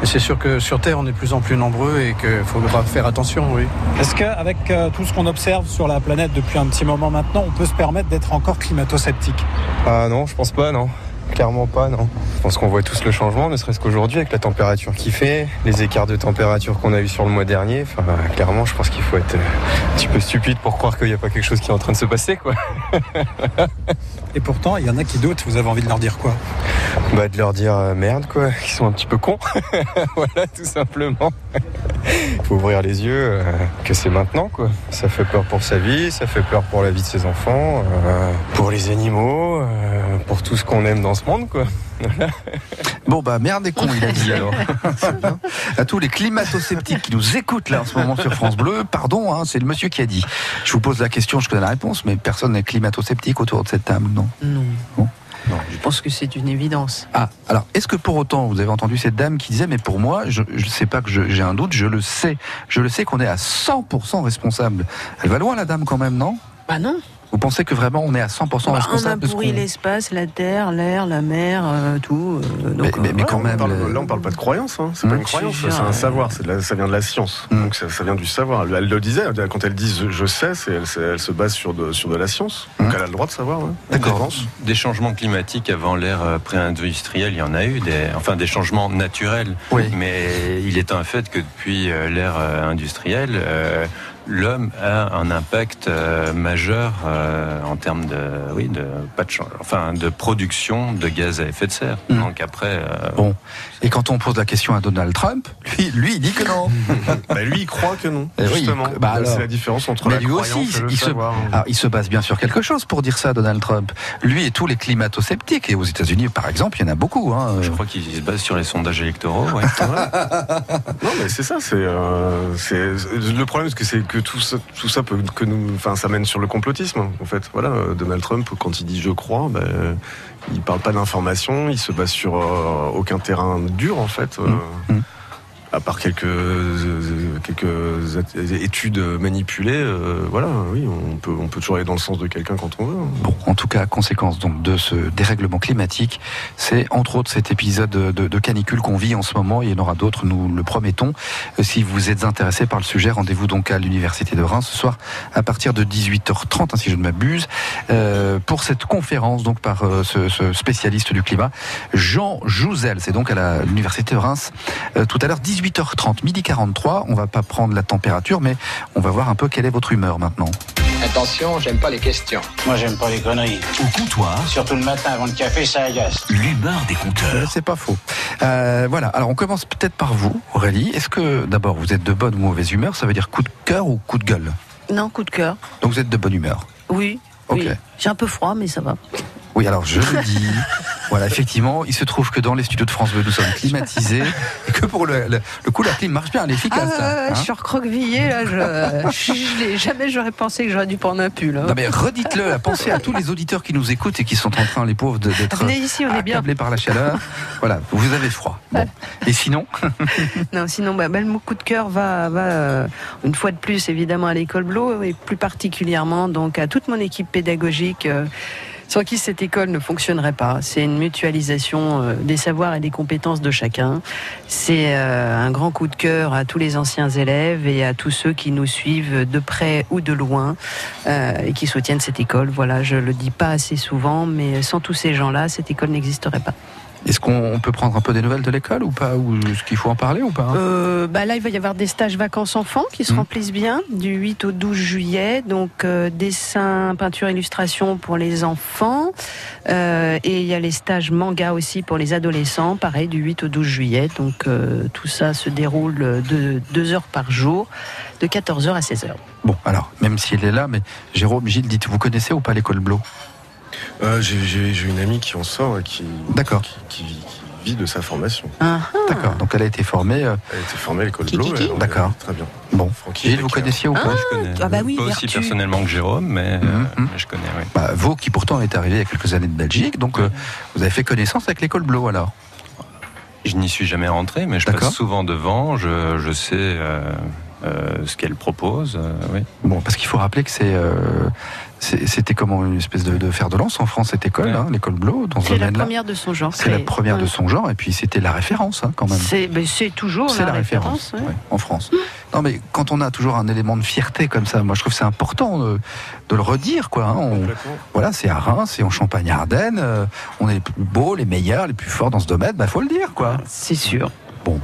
Mais c'est sûr que sur Terre, on est de plus en plus nombreux et qu'il faudra faire attention, oui. Est-ce qu'avec euh, tout ce qu'on observe sur la planète depuis un petit moment maintenant, on peut se permettre d'être encore climato-sceptique? Ah non, je pense pas, non. Clairement pas, non. Je pense qu'on voit tous le changement, ne serait-ce qu'aujourd'hui, avec la température qu'il fait, les écarts de température qu'on a eu sur le mois dernier. Enfin, clairement, je pense qu'il faut être euh, un petit peu stupide pour croire qu'il n'y a pas quelque chose qui est en train de se passer, quoi. Et pourtant, il y en a qui doutent. Vous avez envie de leur dire quoi? Bah, de leur dire euh, merde, quoi, qu'ils sont un petit peu cons. voilà, tout simplement. Il faut ouvrir les yeux, euh, que c'est maintenant, quoi. Ça fait peur pour sa vie, ça fait peur pour la vie de ses enfants, euh, pour les animaux, pour tout ce qu'on aime dans ce monde, quoi. Voilà. Bon bah merde et con il a dit alors. Bien. à tous les climato-sceptiques qui nous écoutent là en ce moment sur France Bleu, pardon, hein, c'est le monsieur qui a dit. Je vous pose la question, je connais la réponse, mais personne n'est climato-sceptique autour de cette table, non? Non. Bon. Je pense que c'est une évidence. Ah, alors est-ce que pour autant vous avez entendu cette dame qui disait mais pour moi je ne sais pas que je- j'ai un doute, je le sais, je le sais qu'on est à 100% responsable. Elle va loin la dame quand même, non? Bah non. Vous pensez que vraiment on est à 100% Bah, on a responsable de ce pourri qu'on- l'espace, la terre, l'air, la mer, euh, tout. euh, donc, mais- euh, mais quand même, On parle- là, on parle pas de croyance, hein. c'est pas Hum. une croyance, c'est un savoir, c'est de la- ça vient de la science. Donc ça, ça vient du savoir. Elle, elle le disait, quand elle dit je, sais, elle, se- elle se base sur de, sur de la science. Donc elle a le droit de savoir. ouais. D'accord. Des changements climatiques avant l'ère euh, pré-industrielle, il y en a eu, des, enfin des changements naturels. Oui. Mais il est un fait que depuis euh, l'ère euh, industrielle, euh, l'homme a un impact euh, majeur euh, en termes de, oui, de pas de, enfin de production de gaz à effet de serre. Mm. Donc après, euh, Bon, et quand on pose la question à Donald Trump, lui, lui il dit que non. Bah, lui, il croit que non. Eh oui, justement. bah c'est la différence entre Mais la lui croyance aussi, et le il se, savoir. alors, il se base bien sur quelque chose pour dire ça, Donald Trump. Lui et tous les climato-sceptiques, et aux États-Unis par exemple, il y en a beaucoup. Hein. je crois qu'il se base sur les sondages électoraux. ouais. Non, mais c'est ça. C'est euh, c'est- le problème, c'est que c'est que tout ça, peut que nous, enfin, ça mène sur le complotisme. En fait, voilà, euh, Donald Trump, quand il dit je crois, ben, il parle pas d'information, il se base sur euh, aucun terrain dur, en fait. euh, Mm. À part quelques études manipulées, euh, voilà, oui, on peut toujours aller dans le sens de quelqu'un quand on veut. hein. Bon, en tout cas, conséquence donc de ce dérèglement climatique, c'est entre autres cet épisode de, canicule qu'on vit en ce moment. Il y en aura d'autres, nous le promettons. Euh, Si vous êtes intéressé par le sujet, rendez-vous donc à l'université de Reims ce soir à partir de 18h30, hein, si je ne m'abuse, euh, pour cette conférence donc par ce, spécialiste du climat, Jean Jouzel. C'est donc à l'université de Reims tout à l'heure 18h30, midi 43. On va pas prendre la température, mais on va voir un peu quelle est votre humeur maintenant. Attention, j'aime pas les questions. Moi, j'aime pas les conneries. Au comptoir, Surtout le matin avant le café, ça agace. l'humeur des Euh, compteurs. C'est pas faux. Euh, voilà. Alors on commence peut-être par vous, Aurélie. Est-ce que d'abord vous êtes de bonne ou mauvaise humeur? Ça veut dire coup de cœur ou coup de gueule? Non, coup de cœur. Donc vous êtes de bonne humeur. Oui. Ok. oui. J'ai un peu froid, mais ça va. Oui, alors je le dis. voilà, effectivement, il se trouve que dans les studios de France Bleu, nous sommes climatisés et que pour le, le- le coup, la clim marche bien, elle est Ah, efficace. ouais, hein. je suis recroquevillée, là. Je, je, je l'ai- jamais j'aurais pensé que j'aurais dû prendre un pull. hein. Non mais redites-le, pensez à tous les auditeurs qui nous écoutent et qui sont en train, les pauvres, d'être ici, on est bien. par la chaleur. Voilà, vous avez froid. Bon. Et sinon Non, sinon, bah, bah, le coup de cœur va, va euh, une fois de plus, évidemment, à l'école Blo, et plus particulièrement donc à toute mon équipe pédagogique. euh, sans qui cette école ne fonctionnerait pas. C'est une mutualisation euh, des savoirs et des compétences de chacun. C'est euh, un grand coup de cœur à tous les anciens élèves et à tous ceux qui nous suivent de près ou de loin euh, et qui soutiennent cette école. Voilà, je le dis pas assez souvent, mais sans tous ces gens-là, cette école n'existerait pas. Est-ce qu'on peut prendre un peu des nouvelles de l'école ou pas Ou est-ce qu'il faut en parler ou pas Euh, bah là, il va y avoir des stages vacances enfants qui se Mhm. remplissent bien du 8 au 12 juillet. Donc, euh, dessin, peinture, illustration pour les enfants. Euh, et il y a les stages manga aussi pour les adolescents, pareil, du 8 au 12 juillet. Donc, euh, tout ça se déroule de 2 heures par jour, de 14h à 16h. Bon, alors, même s'il est là, mais Jérôme, Gilles, dites, vous connaissez ou pas l'école Blo Euh, j'ai- J'ai j'ai une amie qui en sort et qui, D'accord. qui, qui- qui vit de sa formation. D'accord, donc elle a été formée. euh, Elle a été formée à l'école Qui, Blo. qui, qui elle en est D'accord. Très bien. Bon, Francky Gilles, vous connaissiez ou pas je connais. ah bah oui, Pas aussi Vertu. personnellement que Jérôme, mais, euh, Mhm. mais je connais, oui. Bah, vous qui pourtant est arrivé il y a quelques années de Belgique, donc euh, vous avez fait connaissance avec l'école Blo alors Je n'y suis jamais rentré, mais je D'accord. passe souvent devant. Je, je sais, euh, euh, ce qu'elle propose. euh, oui. Bon, parce qu'il faut rappeler que c'est, euh, c'était comment une espèce de, de fer de lance en France, cette école, hein, l'école Blo, C'est la première de son genre. C'est la première de Ouais. son genre, et puis c'était la référence, hein, quand même. C'est ben, toujours C'est la, la référence, ouais. ouais, en France. Non, mais quand on a toujours un élément de fierté comme ça, moi je trouve que c'est important de, de le redire, quoi. hein. On- voilà, c'est à Reims, c'est en Champagne-Ardenne, euh, on est les plus beaux, les meilleurs, les plus forts dans ce domaine, bah faut le dire, quoi. C'est sûr. Bon.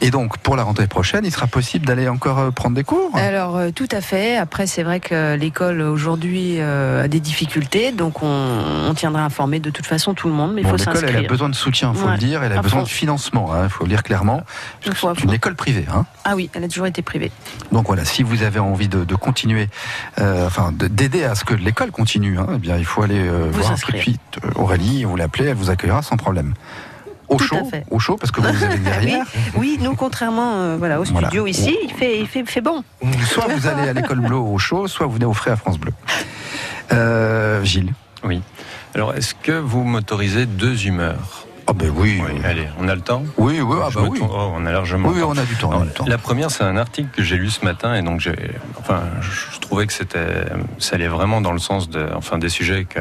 Et donc, pour la rentrée prochaine, il sera possible d'aller encore euh, prendre des cours? Alors euh, tout à fait. Après c'est vrai que l'école aujourd'hui euh, a des difficultés, donc on, on tiendra informé de toute façon tout le monde, mais il Bon, faut l'école, elle a s'inscrire. besoin de soutien, faut Ouais. le dire, elle a besoin de financement, il faut le dire clairement. Il faut C'est une école privée, hein. Ah oui, elle a toujours été privée. Donc voilà, si vous avez envie de, de continuer, euh, enfin de- d'aider à ce que l'école continue, hein, eh bien il faut aller Vous voir inscrire. tout de suite Aurélie, vous l'appelez, elle vous accueillera sans problème. Au Tout chaud, au chaud, parce que vous, vous avez une oui, derrière. oui, nous contrairement euh, voilà au Voilà. studio ici, il fait il fait, fait bon. Soit vous allez à l'école bleue au chaud, soit vous venez au frais à France Bleu. Euh, Gilles. Oui. Alors, est-ce que vous m'autorisez deux humeurs? Ah ben oui. Allez, on a le temps Oui, oui, ah bah me oui. tourne- oh, on a largement Oui, le temps. on a du temps, on a Alors, du temps. La première, c'est un article que j'ai lu ce matin et donc j'ai, enfin, je trouvais que c'était, ça allait vraiment dans le sens de, enfin, des sujets que-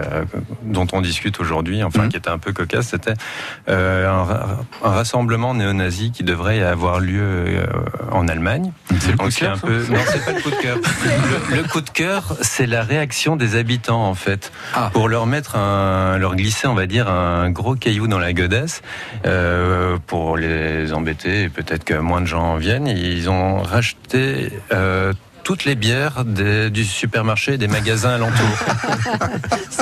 dont on discute aujourd'hui, enfin, Mhm. qui était un peu cocasse. C'était euh, un, ra- un rassemblement néo-nazi qui devrait avoir lieu euh, en Allemagne. C'est le coup de cœur, peu, non, c'est pas le coup de cœur. Le, le coup de cœur, c'est la réaction des habitants en fait, Ah. pour leur mettre un, leur glisser, on va dire, un gros caillou dans la euh, pour les embêter et peut-être que moins de gens viennent. Ils ont racheté. Toutes les bières des- du supermarché et des magasins alentours.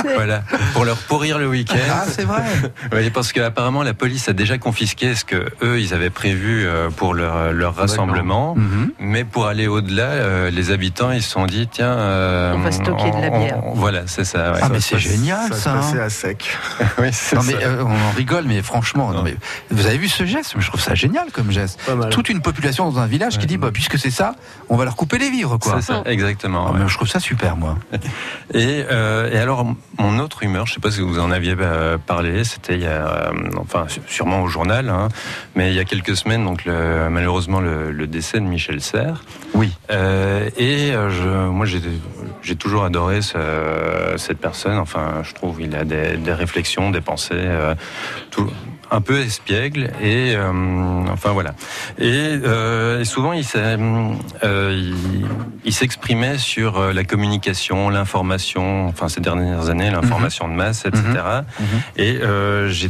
voilà, pour leur pourrir le week-end. Ah, c'est vrai. Oui, parce qu'apparemment la police a déjà confisqué ce que eux ils avaient prévu euh, pour leur, leur rassemblement, Mhm. mais pour aller au-delà, euh, les habitants ils se sont dit tiens, euh, On va stocker de la bière. on- voilà, c'est ça. ouais. Ah, mais c'est génial, ça. ça, hein. à sec. oui, c'est Non mais euh, on en rigole, mais franchement, non, mais vous avez vu ce geste? Je trouve ça génial comme geste. Toute une population dans un village qui dit, bah, puisque c'est ça, on va leur couper les vivres, quoi. C'est ça, exactement. Ah, ouais. je trouve ça super, moi. Et, euh, et alors, mon autre humeur, je sais pas si vous en aviez euh, parlé, c'était il y a, euh, enfin, sûrement au journal, hein, mais il y a quelques semaines, donc le- malheureusement le, le décès de Michel Serres. Oui. Euh, et je, moi, j'ai j'ai toujours adoré ce- cette personne. Enfin, je trouve il a des, des réflexions, des pensées, euh, tout, un peu espiègle et euh, enfin voilà. Et, euh, et souvent, il euh, il, s'exprimait sur euh, la communication, l'information. Enfin, ces dernières années, l'information de masse, etc. Et euh, j'ai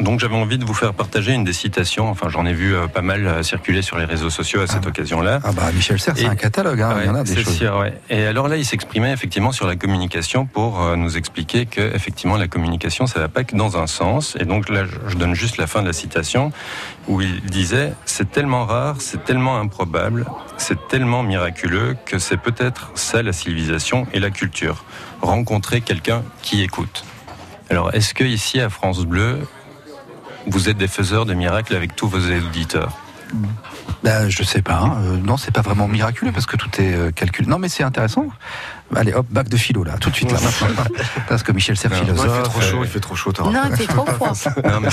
donc j'avais envie de vous faire partager une des citations. Enfin, j'en ai vu euh, pas mal euh, circuler sur les réseaux sociaux à cette occasion-là. Ah bah Michel Serres, c'est un catalogue, hein, il y en a des choses. sûr, ouais. Et alors là, il s'exprimait effectivement sur la communication pour euh, nous expliquer que effectivement la communication, ça va pas que dans un sens. Et donc là, je- je donne juste la fin de la citation où il disait c'est tellement rare, c'est tellement improbable, c'est tellement miraculeux que c'est peut-être ça la civilisation et la culture. Rencontrer quelqu'un qui écoute. Alors, est-ce que ici à France Bleu, vous êtes des faiseurs de miracles avec tous vos auditeurs Ben, je sais pas. hein. Euh, non, c'est pas vraiment miraculeux parce que tout est euh, calculé. Non, mais c'est intéressant. Allez, hop, bac de philo là, tout de suite là. parce que Michel Serres, Non, il philosophe. fait trop chaud, il fait trop chaud. Non, il fait trop froid. non mais,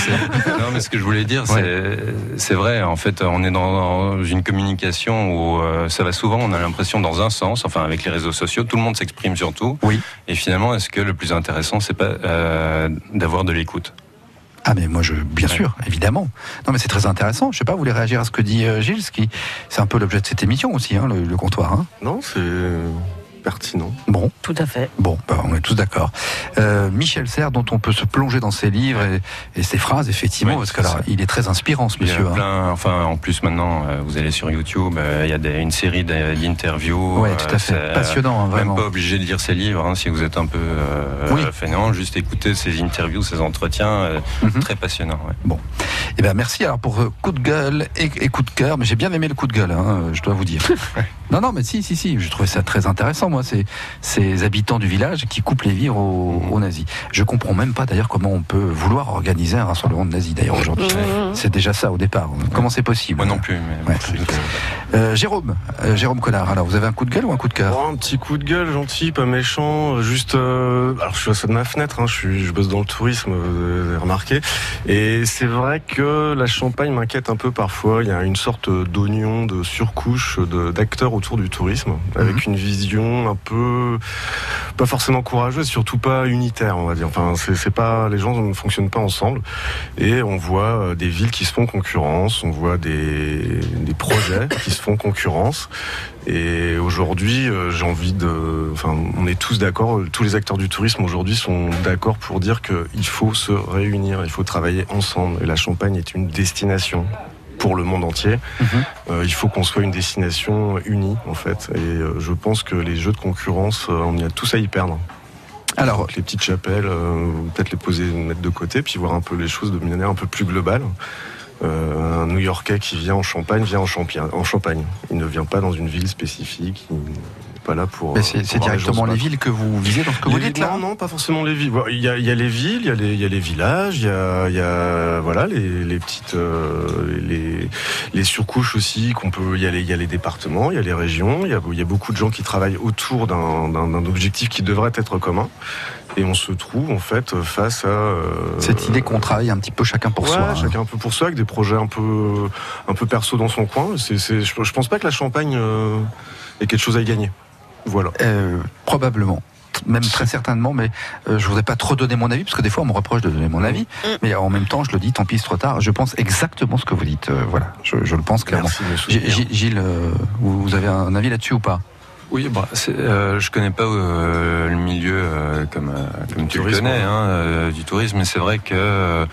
non, mais ce que je voulais dire, c'est c'est vrai. En fait, on est dans une communication où euh, ça va souvent, on a l'impression dans un sens. Enfin, avec les réseaux sociaux, tout le monde s'exprime sur tout. Oui. Et finalement, est-ce que le plus intéressant, c'est pas euh, d'avoir de l'écoute? Ah mais moi je bien sûr évidemment. Non mais c'est très intéressant. Je sais pas vous voulez réagir à ce que dit euh, Gilles ce qui c'est un peu l'objet de cette émission aussi hein, le, le comptoir hein. Non, c'est pertinent. bon Tout à fait. bon bah, on est tous d'accord euh, Michel Serres dont on peut se plonger dans ses livres et, et ses phrases effectivement Oui, parce que ça. il est très inspirant ce Il y a monsieur hein. plein, enfin, en plus maintenant, euh, vous allez sur YouTube, euh, il y a des- une série d'in- d'interviews. Ouais, tout à fait. Passionnant, hein, vraiment. Même pas obligé de lire ses livres, hein, si vous êtes un peu euh, Oui. fainéant, juste écouter ses interviews, ses entretiens, euh, Mhm. très passionnant. ouais. Bon, eh ben merci alors pour euh, coup de gueule et, et coup de cœur, mais j'ai bien aimé le coup de gueule, hein, je dois vous dire. non, non, mais si, si, si, je trouvais ça très intéressant. Moi, ces, ces habitants du village qui coupent les vivres aux, aux nazis. Je comprends même pas d'ailleurs comment on peut vouloir organiser un rassemblement de nazis d'ailleurs aujourd'hui. Ouais. C'est déjà ça au départ. Comment c'est possible? Moi non plus. Mais Ouais. Euh, Jérôme, euh, Jérôme Collard, alors vous avez un coup de gueule ou un coup de cœur? Oh, un petit coup de gueule, gentil, pas méchant. Juste, euh, alors je suis à ça de ma fenêtre. Hein, je suis, je bosse dans le tourisme, vous avez remarqué. Et c'est vrai que la Champagne m'inquiète un peu parfois. Il y a une sorte d'oignon, de surcouche d'acteurs autour du tourisme, avec une vision un peu pas forcément courageuse, surtout pas unitaire, on va dire. Enfin, c'est pas, les gens ne fonctionnent pas ensemble. Et on voit euh, des villes qui se font concurrence, on voit des, des projets qui se font concurrence. Et aujourd'hui, euh, j'ai envie de, enfin, on est tous d'accord, euh, tous les acteurs du tourisme aujourd'hui sont d'accord pour dire qu'il faut se réunir, il faut travailler ensemble. Et la Champagne est une destination pour le monde entier. Euh, il faut qu'on soit une destination unie, en fait. Et euh, je pense que les jeux de concurrence, euh, on y a tous à y perdre. Alors, les petites chapelles, peut-être les poser, mettre de côté, puis voir un peu les choses de manière un peu plus globale. Euh, un New-Yorkais qui vient en Champagne vient en, Champi- en Champagne. Il ne vient pas dans une ville spécifique. Il pas là pour. Mais euh, c'est directement les villes que vous visez dans ce que vous dites villes, là Non, non, pas forcément les villes. Il y a, il y a les villes, il y a les, il y a les villages, il y a, il y a voilà les, les petites euh, les, les surcouches aussi qu'on peut. Il y a les, il y a les départements, il y a les régions. Il y a, il y a beaucoup de gens qui travaillent autour d'un d'un- d'un objectif qui devrait être commun. Et on se trouve en fait face à euh, Cette idée qu'on travaille un petit peu chacun pour Ouais, soi. hein. chacun un peu pour soi, avec des projets un peu, un peu perso dans son coin. C'est, c'est, je, je pense pas que la Champagne euh, ait quelque chose à y gagner. Voilà. Euh, probablement. Même très certainement, mais euh, je voudrais pas trop donner mon avis, parce que des fois on me reproche de donner mon avis, mais en même temps je le dis, tant pis c'est trop tard, je pense exactement ce que vous dites, euh, voilà, je, je le pense clairement. Merci. Gilles, Gilles, euh, vous vous avez un avis là-dessus ou pas? Oui, bah, c'est, euh, je connais pas euh, le milieu euh, comme, euh, comme tu le connais hein, euh, du tourisme, mais c'est vrai que euh,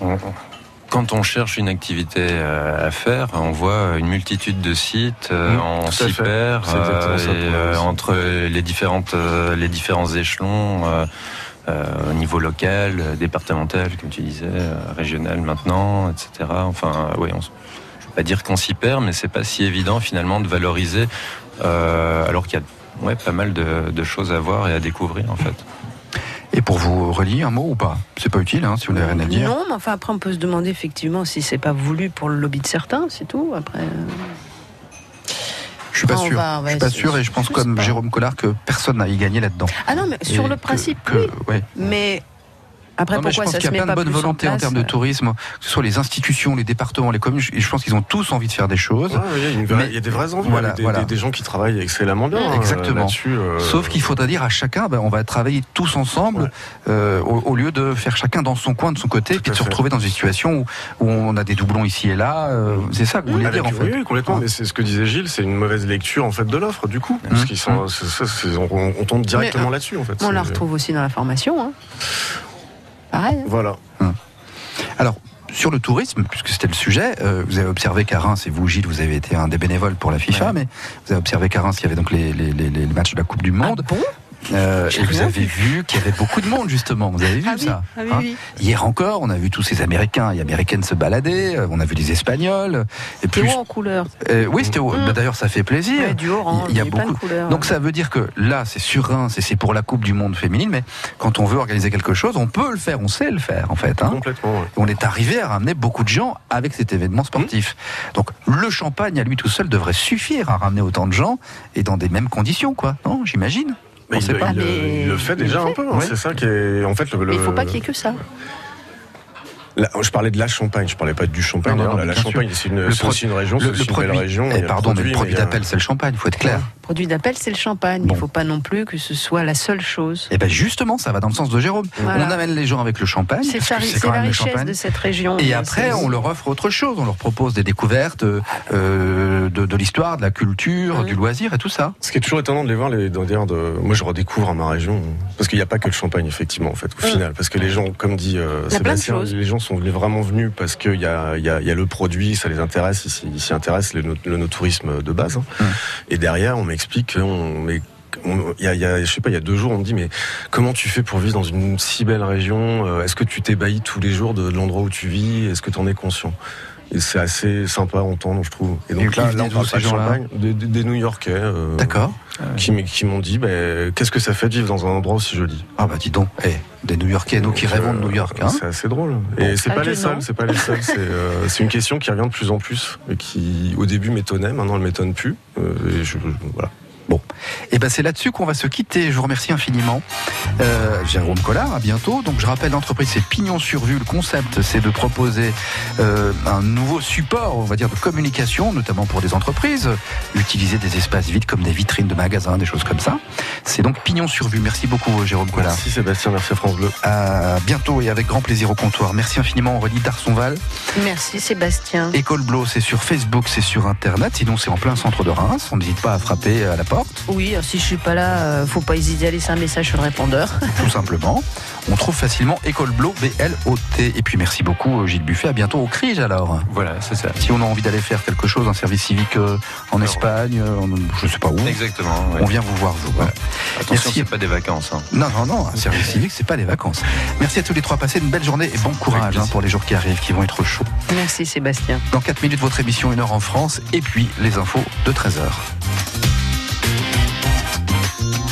on- quand on cherche une activité euh, à faire, on voit une multitude de sites, euh, Mmh, on s'y perd euh, aussi. entre les différentes euh, les différents échelons. euh, euh, au niveau local, euh, départemental, comme tu disais, euh, régional maintenant, etc. Enfin, oui, on, je ne veux pas dire qu'on s'y perd, mais c'est pas si évident finalement de valoriser, euh, alors qu'il y a ouais, pas mal de, de choses à voir et à découvrir en fait. Et pour vous relier un mot ou pas? C'est pas utile, hein, si vous n'avez rien à dire. Non, mais enfin après on peut se demander effectivement si c'est pas voulu pour le lobby de certains, c'est tout. Après, euh, Je suis pas sûr. va- je suis pas sûr et je pense comme pas. Jérôme Collard que personne n'a y gagné là-dedans. ah non, mais sur Et le que- principe, que- oui. ouais. Mais après Non, mais je pourquoi pense qu'il y a plein de bonne volonté en, place, termes de euh, tourisme, que ce soit les institutions, les départements, les communes. Et je pense qu'ils ont tous envie de faire des choses. Ouais, il y a une vraie- Mais- il y a des vraies envies, Voilà, des, voilà. des- des gens qui travaillent excellemment bien. hein, Exactement. là-dessus, euh, Sauf qu'il faudra dire à chacun, ben, on va travailler tous ensemble, euh, au, au lieu de faire chacun dans son coin, de son côté, puis de se retrouver dans une situation où, où on a des doublons ici et là. euh, c'est ça que vous voulez Avec- dire en fait. Oui, complètement. Mais c'est ce que disait Gilles, c'est une mauvaise lecture en fait de l'offre du coup, parce qu'ils sont, c'est ça, c'est- on, on tombe directement euh, là-dessus en fait. On la retrouve aussi dans la formation. Hein. Pareil. hein. Voilà. Alors, sur le tourisme, puisque c'était le sujet, euh, vous avez observé qu'à Reims, et vous, Gilles, vous avez été un des bénévoles pour la FIFA, mais vous avez observé qu'à Reims, il y avait donc les, les- les- les matchs de la Coupe du Monde. Euh, et vous avez vu qu'il y avait beaucoup de monde, justement. Vous avez vu Ah oui, ça ah oui, hein oui. Hier encore, on a vu tous ces Américains et Américaines se balader, euh, on a vu les Espagnols. Et C'était plus, haut en couleur. euh, oui, c'était haut. Mm. Bah, D'ailleurs, ça fait plaisir. Ouais, du orange, il y a il y beaucoup. couleurs. Donc ça veut dire que là, c'est sur et c'est pour la Coupe du Monde féminine, mais quand on veut organiser quelque chose, on peut le faire, on sait le faire en fait. hein. Complètement. ouais. On est arrivé à ramener beaucoup de gens avec cet événement sportif. Donc le champagne à lui tout seul devrait suffire à ramener autant de gens et dans des mêmes conditions, quoi. Non, j'imagine. Mais il, sait le- pas. il le- Mais il le fait il déjà le un peu. hein, Ouais. C'est ça qui est en fait le. Mais il ne faut le- pas qu'il y ait que ça. La- je parlais de la Champagne, je parlais pas du Champagne. Non, non, non, la bien Champagne, c'est une, Le aussi une région, le- c'est le une belle produit- région. eh, le pardon, mais le produit d'appel, c'est le champagne, il faut être clair. Produit d'appel, c'est le champagne. Il ne faut pas non plus que ce soit la seule chose. Et ben justement, ça va dans le sens de Jérôme. Voilà. On amène les gens avec le champagne. C'est la le richesse champagne. de cette région. Et après, on leur offre autre chose. On leur propose des découvertes euh, de, de l'histoire, de la culture, du loisir et tout ça. Ce qui est toujours étonnant de les voir, les, d'ailleurs, de, moi je redécouvre ma région, parce qu'il n'y a pas que le champagne, effectivement, en fait, au final. Parce que les gens, comme dit euh, Il y a plein de Sébastien, choses. les gens sont venus- vraiment venus parce qu'il y a, il y, a, il y a le produit, ça les intéresse, ils s'y- intéressent, le, no- le no-tourisme de base. hein. Et derrière, on m'explique qu'on il y a, il y a- je sais pas, il y a deux jours, on me dit mais comment tu fais pour vivre dans une si belle région Euh, Est-ce que tu t'ébahis tous les jours de, de l'endroit où tu vis Est-ce que tu en es conscient? C'est assez sympa à entendre, je trouve. Et donc là, là on parle pas de Champagne, des, des- des New-Yorkais. euh, D'accord. Qui, m'ont dit, ben, qu'est-ce que ça fait de vivre dans un endroit aussi joli? Ah bah dis donc, eh, des New-Yorkais, nous qui rêvons de New York. Hein C'est assez drôle. Et c'est pas les seuls, c'est pas les seuls. C'est euh, une question qui revient de plus en plus et qui, au début, m'étonnait. Maintenant, elle m'étonne plus. Euh, et je, je- voilà. Bon, et ben c'est là-dessus qu'on va se quitter. Je vous remercie infiniment, euh, Jérôme Collard. À bientôt. Donc je rappelle, l'entreprise c'est Pignon sur Vue. Le concept c'est de proposer euh, un nouveau support, on va dire, de communication, notamment pour des entreprises, utiliser des espaces vides comme des vitrines de magasins, des choses comme ça. C'est donc Pignon sur Vue. Merci beaucoup, Jérôme Collard. Merci Sébastien, merci France Bleu. À bientôt et avec grand plaisir au comptoir. Merci infiniment, Aurélie Darsonval. Merci Sébastien. École Blo, c'est sur Facebook, c'est sur Internet. Sinon, c'est en plein centre de Reims. On n'hésite pas à frapper à la porte. Oui, si je suis pas là, euh, faut pas hésiter à laisser un message sur le répondeur. tout simplement. On trouve facilement École Blo, B-L-O-T. Et puis merci beaucoup euh, Gilles Buffet, à bientôt au CRIJ alors. Voilà, c'est ça. Si on a envie d'aller faire quelque chose, un service civique euh, en Espagne, euh, en- je sais pas où, Exactement. ouais. on vient vous voir vous. hein. Attention, Merci. c'est pas des vacances. hein. Non, non, non, un service civique, c'est pas les vacances. Merci à tous les trois, passez une belle journée et bon courage hein, pour les jours qui arrivent, qui vont être chauds. Merci Sébastien. Dans 4 minutes, votre émission 1 heure en France, et puis les infos de 13h.